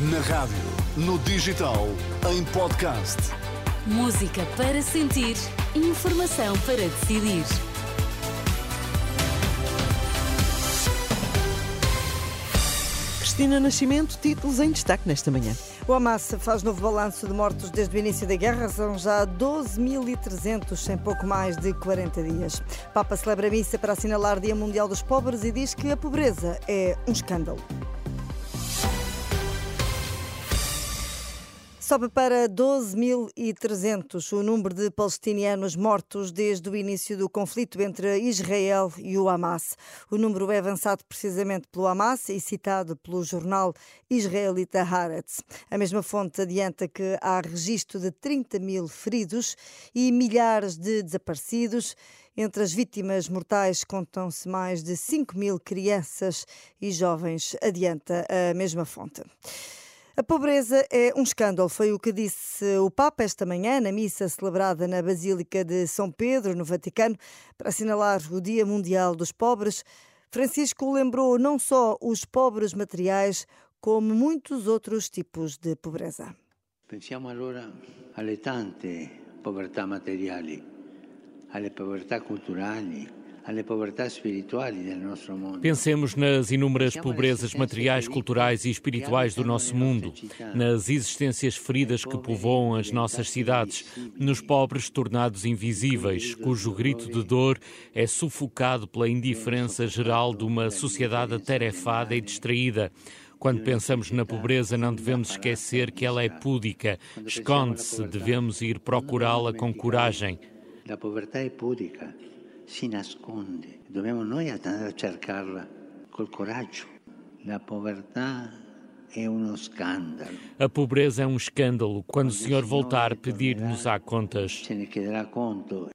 Na rádio, no digital, em podcast. Música para sentir, informação para decidir. Cristina Nascimento, títulos em destaque nesta manhã. O Hamas faz novo balanço de mortos desde o início da guerra. São já 12.300 em pouco mais de 40 dias. Papa celebra a missa para assinalar Dia Mundial dos Pobres e diz que a pobreza é um escândalo. Sobe para 12.300 o número de palestinianos mortos desde o início do conflito entre Israel e o Hamas. O número é avançado precisamente pelo Hamas e citado pelo jornal israelita Haaretz. A mesma fonte adianta que há registro de 30 mil feridos e milhares de desaparecidos. Entre as vítimas mortais contam-se mais de 5 mil crianças e jovens, adianta a mesma fonte. A pobreza é um escândalo, foi o que disse o Papa esta manhã na missa celebrada na Basílica de São Pedro, no Vaticano, para assinalar o Dia Mundial dos Pobres. Francisco lembrou não só os pobres materiais, como muitos outros tipos de pobreza. Pensiamo allora alle tante povertà materiali, alle povertà culturali, Pensemos nas inúmeras pobrezas materiais, culturais e espirituais do nosso mundo, nas existências feridas que povoam as nossas cidades, nos pobres tornados invisíveis, cujo grito de dor é sufocado pela indiferença geral de uma sociedade atarefada e distraída. Quando pensamos na pobreza, não devemos esquecer que ela é púdica, esconde-se, devemos ir procurá-la com coragem. A pobreza é púdica si nasconde. Dobbiamo noi andare a cercarla col coraggio. La povertà é um escândalo. A pobreza é um escândalo. Quando o Senhor voltar, pedir-nos á contas. Se ne chiederà conto.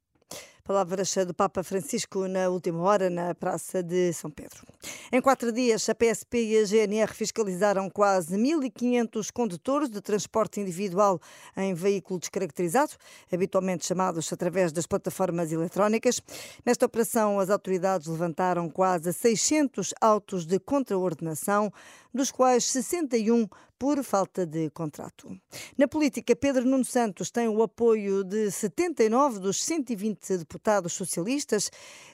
Palavras do Papa Francisco na última hora na Praça de São Pedro. Em quatro dias, a PSP e a GNR fiscalizaram quase 1.500 condutores de transporte individual em veículo descaracterizado, habitualmente chamados através das plataformas eletrónicas. Nesta operação, as autoridades levantaram quase 600 autos de contraordenação, dos quais 61 por falta de contrato. Na política, Pedro Nuno Santos tem o apoio de 79 dos 120 deputados socialistas,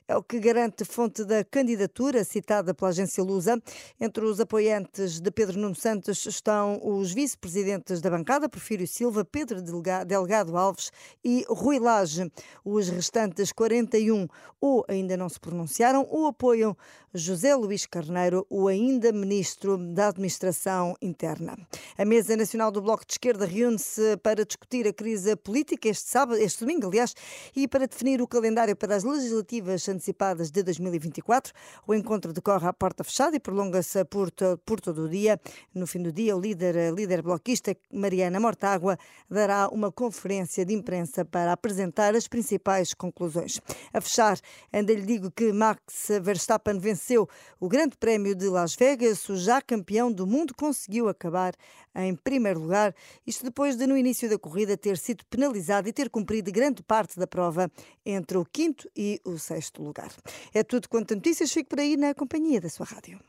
é o que garante fonte da candidatura citada pela agência Lusa. Entre os apoiantes de Pedro Nuno Santos estão os vice-presidentes da bancada, Porfírio Silva, Pedro Delgado Alves e Rui Lage. Os restantes 41 ou ainda não se pronunciaram ou apoiam José Luís Carneiro, o ainda ministro da Administração Interna. A Mesa Nacional do Bloco de Esquerda reúne-se para discutir a crise política este sábado, este domingo, aliás, e para definir o calendário para as legislativas antecipadas de 2024. O encontro decorre à porta fechada e prolonga-se por, por todo o dia. No fim do dia, o líder, líder bloquista, Mariana Mortágua, dará uma conferência de imprensa para apresentar as principais conclusões. A fechar, ainda lhe digo que Max Verstappen venceu o Grande Prémio de Las Vegas. O já campeão do mundo conseguiu acabar em primeiro lugar, isto depois de no início da corrida ter sido penalizado e ter cumprido grande parte da prova entre o quinto e o sexto lugar. É tudo quanto a notícias, fico por aí na companhia da sua rádio.